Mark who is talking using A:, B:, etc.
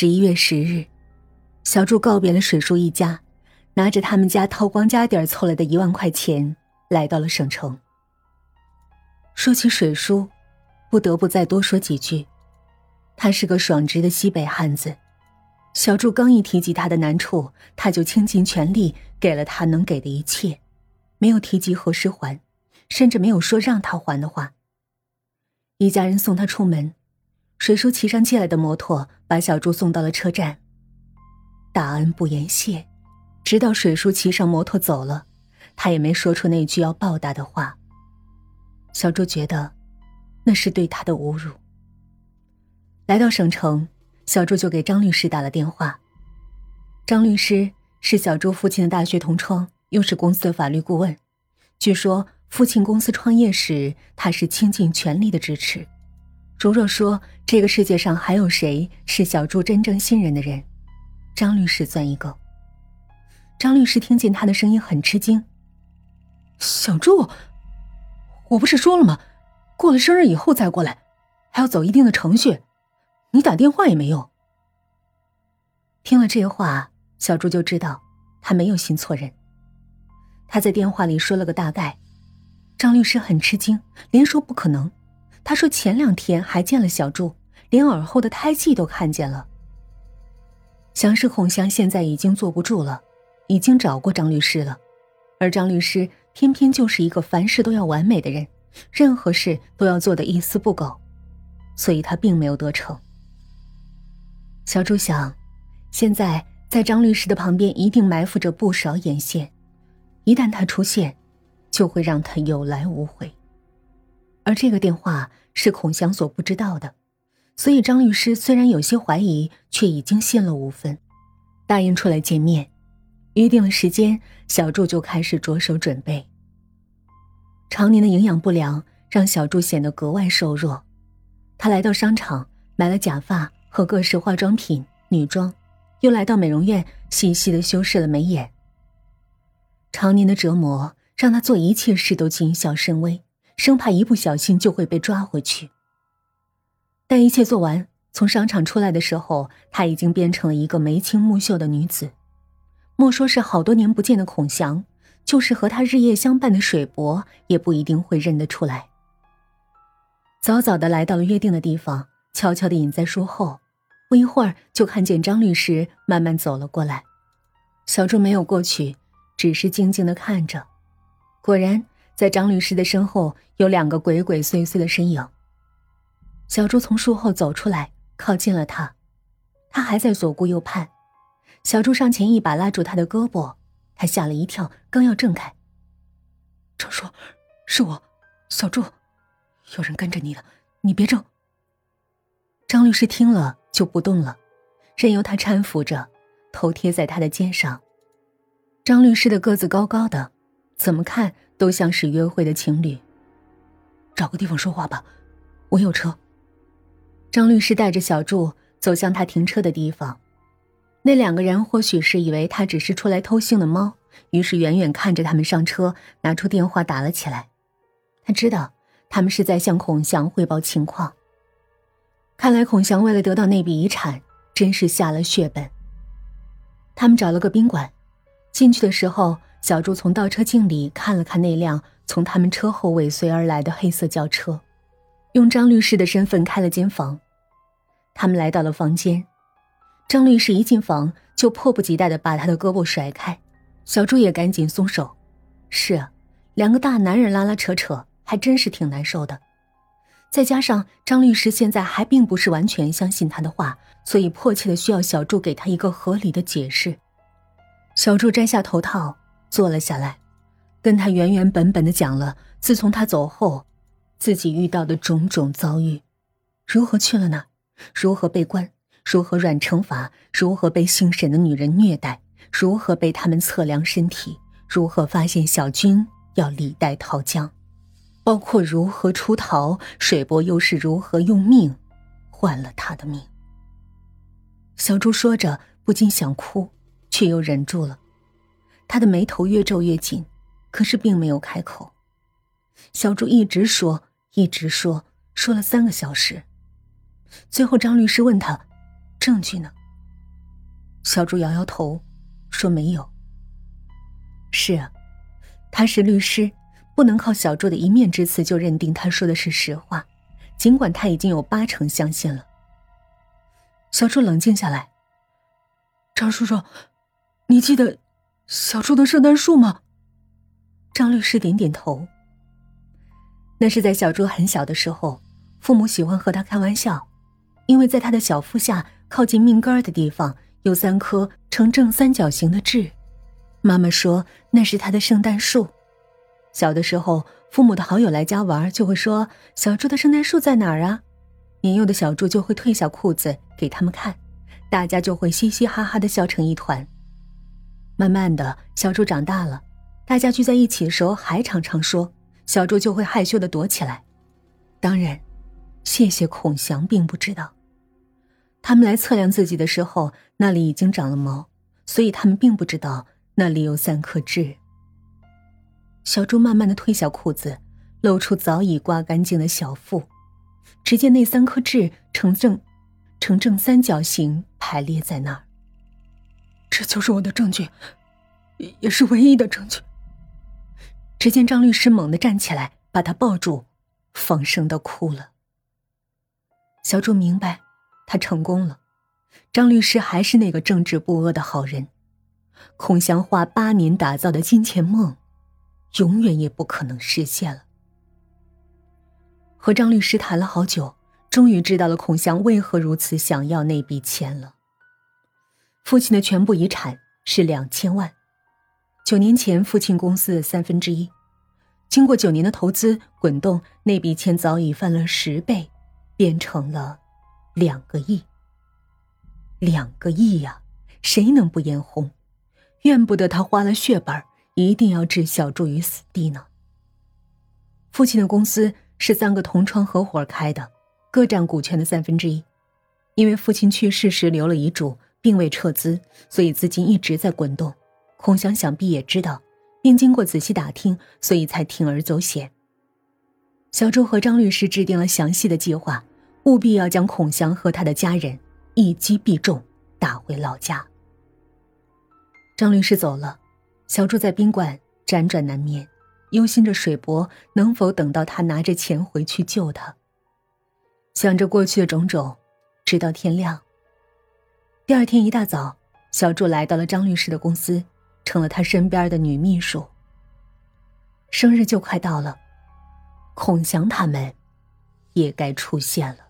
A: 十一月十日，小柱告别了水叔一家，拿着他们家掏光家底儿凑来的一万块钱，来到了省城。说起水叔，不得不再多说几句。他是个爽直的西北汉子，小柱刚一提及他的难处，他就倾尽全力给了他能给的一切，没有提及何时还，甚至没有说让他还的话。一家人送他出门。水叔骑上借来的摩托，把小朱送到了车站。大恩不言谢，直到水叔骑上摩托走了，他也没说出那句要报答的话。小朱觉得，那是对他的侮辱。来到省城，小朱就给张律师打了电话。张律师是小朱父亲的大学同窗，又是公司的法律顾问。据说父亲公司创业时，他是倾尽全力的支持。如若说这个世界上还有谁是小朱真正信任的人，张律师算一个。张律师听见他的声音很吃惊。
B: 小朱，我不是说了吗？过了生日以后再过来，还要走一定的程序，你打电话也没用。
A: 听了这话，小朱就知道他没有信错人。他在电话里说了个大概，张律师很吃惊，连说不可能。他说：“前两天还见了小祝，连耳后的胎记都看见了。”想是孔祥现在已经坐不住了，已经找过张律师了，而张律师偏偏就是一个凡事都要完美的人，任何事都要做的一丝不苟，所以他并没有得逞。小祝想，现在在张律师的旁边一定埋伏着不少眼线，一旦他出现，就会让他有来无回。而这个电话是孔祥所不知道的，所以张律师虽然有些怀疑，却已经信了五分，答应出来见面。约定了时间，小祝就开始着手准备。常年的营养不良让小祝显得格外瘦弱，他来到商场买了假发和各式化妆品、女装，又来到美容院细细的修饰了眉眼。常年的折磨让他做一切事都谨小慎微。生怕一不小心就会被抓回去。但一切做完，从商场出来的时候，她已经变成了一个眉清目秀的女子。莫说是好多年不见的孔祥，就是和他日夜相伴的水伯，也不一定会认得出来。早早的来到了约定的地方，悄悄的隐在树后，不一会儿就看见张律师慢慢走了过来。小朱没有过去，只是静静的看着。果然。在张律师的身后有两个鬼鬼祟祟的身影。小朱从树后走出来，靠近了他，他还在左顾右盼。小朱上前一把拉住他的胳膊，他吓了一跳，刚要挣开。
B: 张叔，是我，小朱，有人跟着你了，你别挣。
A: 张律师听了就不动了，任由他搀扶着，头贴在他的肩上。张律师的个子高高的，怎么看？都像是约会的情侣。
B: 找个地方说话吧，我有车。
A: 张律师带着小柱走向他停车的地方。那两个人或许是以为他只是出来偷腥的猫，于是远远看着他们上车，拿出电话打了起来。他知道他们是在向孔祥汇报情况。看来孔祥为了得到那笔遗产，真是下了血本。他们找了个宾馆，进去的时候。小朱从倒车镜里看了看那辆从他们车后尾随而来的黑色轿车，用张律师的身份开了间房。他们来到了房间，张律师一进房就迫不及待地把他的胳膊甩开，小朱也赶紧松手。是啊，两个大男人拉拉扯扯，还真是挺难受的。再加上张律师现在还并不是完全相信他的话，所以迫切的需要小朱给他一个合理的解释。小朱摘下头套。坐了下来，跟他原原本本的讲了自从他走后，自己遇到的种种遭遇，如何去了哪，如何被关，如何软惩罚，如何被姓沈的女人虐待，如何被他们测量身体，如何发现小军要李代桃僵，包括如何出逃，水波又是如何用命换了他的命。小朱说着，不禁想哭，却又忍住了。他的眉头越皱越紧，可是并没有开口。小朱一直说，一直说，说了三个小时。最后，张律师问他：“证据呢？小朱摇摇头，说没有。是啊，他是律师，不能靠小朱的一面之词就认定他说的是实话，尽管他已经有八成相信了。
B: 小朱冷静下来。张叔叔，你记得小猪的圣诞树吗？
A: 张律师点点头。那是在小猪很小的时候，父母喜欢和他开玩笑，因为在他的小腹下靠近命根儿的地方有三颗呈正三角形的痣，妈妈说那是他的圣诞树。小的时候，父母的好友来家玩，就会说小猪的圣诞树在哪儿啊？年幼的小猪就会褪下裤子给他们看，大家就会嘻嘻哈哈的笑成一团。慢慢的，小猪长大了，大家聚在一起的时候还常常说。小猪就会害羞的躲起来。当然，谢谢孔祥并不知道。他们来测量自己的时候，那里已经长了毛，所以他们并不知道那里有三颗痣。小猪慢慢的褪下裤子，露出早已刮干净的小腹。只见那三颗痣呈正，呈正三角形排列在那儿。
B: 这就是我的证据，也是唯一的证据。
A: 只见张律师猛地站起来，把他抱住，放声的哭了。小朱明白，他成功了。张律师还是那个正直不阿的好人。孔祥花八年打造的金钱梦，永远也不可能实现了。和张律师谈了好久，终于知道了孔祥为何如此想要那笔钱了。父亲的全部遗产是两千万。九年前，父亲公司的三分之一，经过九年的投资滚动，那笔钱早已翻了十倍，变成了两个亿。两个亿呀，谁能不眼红？怨不得他花了血本，一定要置小朱于死地呢。父亲的公司是三个同窗合伙开的，各占股权的三分之一。因为父亲去世时留了遗嘱，并未撤资，所以资金一直在滚动。孔祥想必也知道，并经过仔细打听，所以才铤而走险。小周和张律师制定了详细的计划，务必要将孔祥和他的家人一击必中，打回老家。张律师走了，小朱在宾馆辗转难眠，忧心着水伯能否等到他拿着钱回去救他。想着过去的种种，直到天亮。第二天一大早，小朱来到了张律师的公司。成了他身边的女秘书。生日就快到了，孔祥他们也该出现了。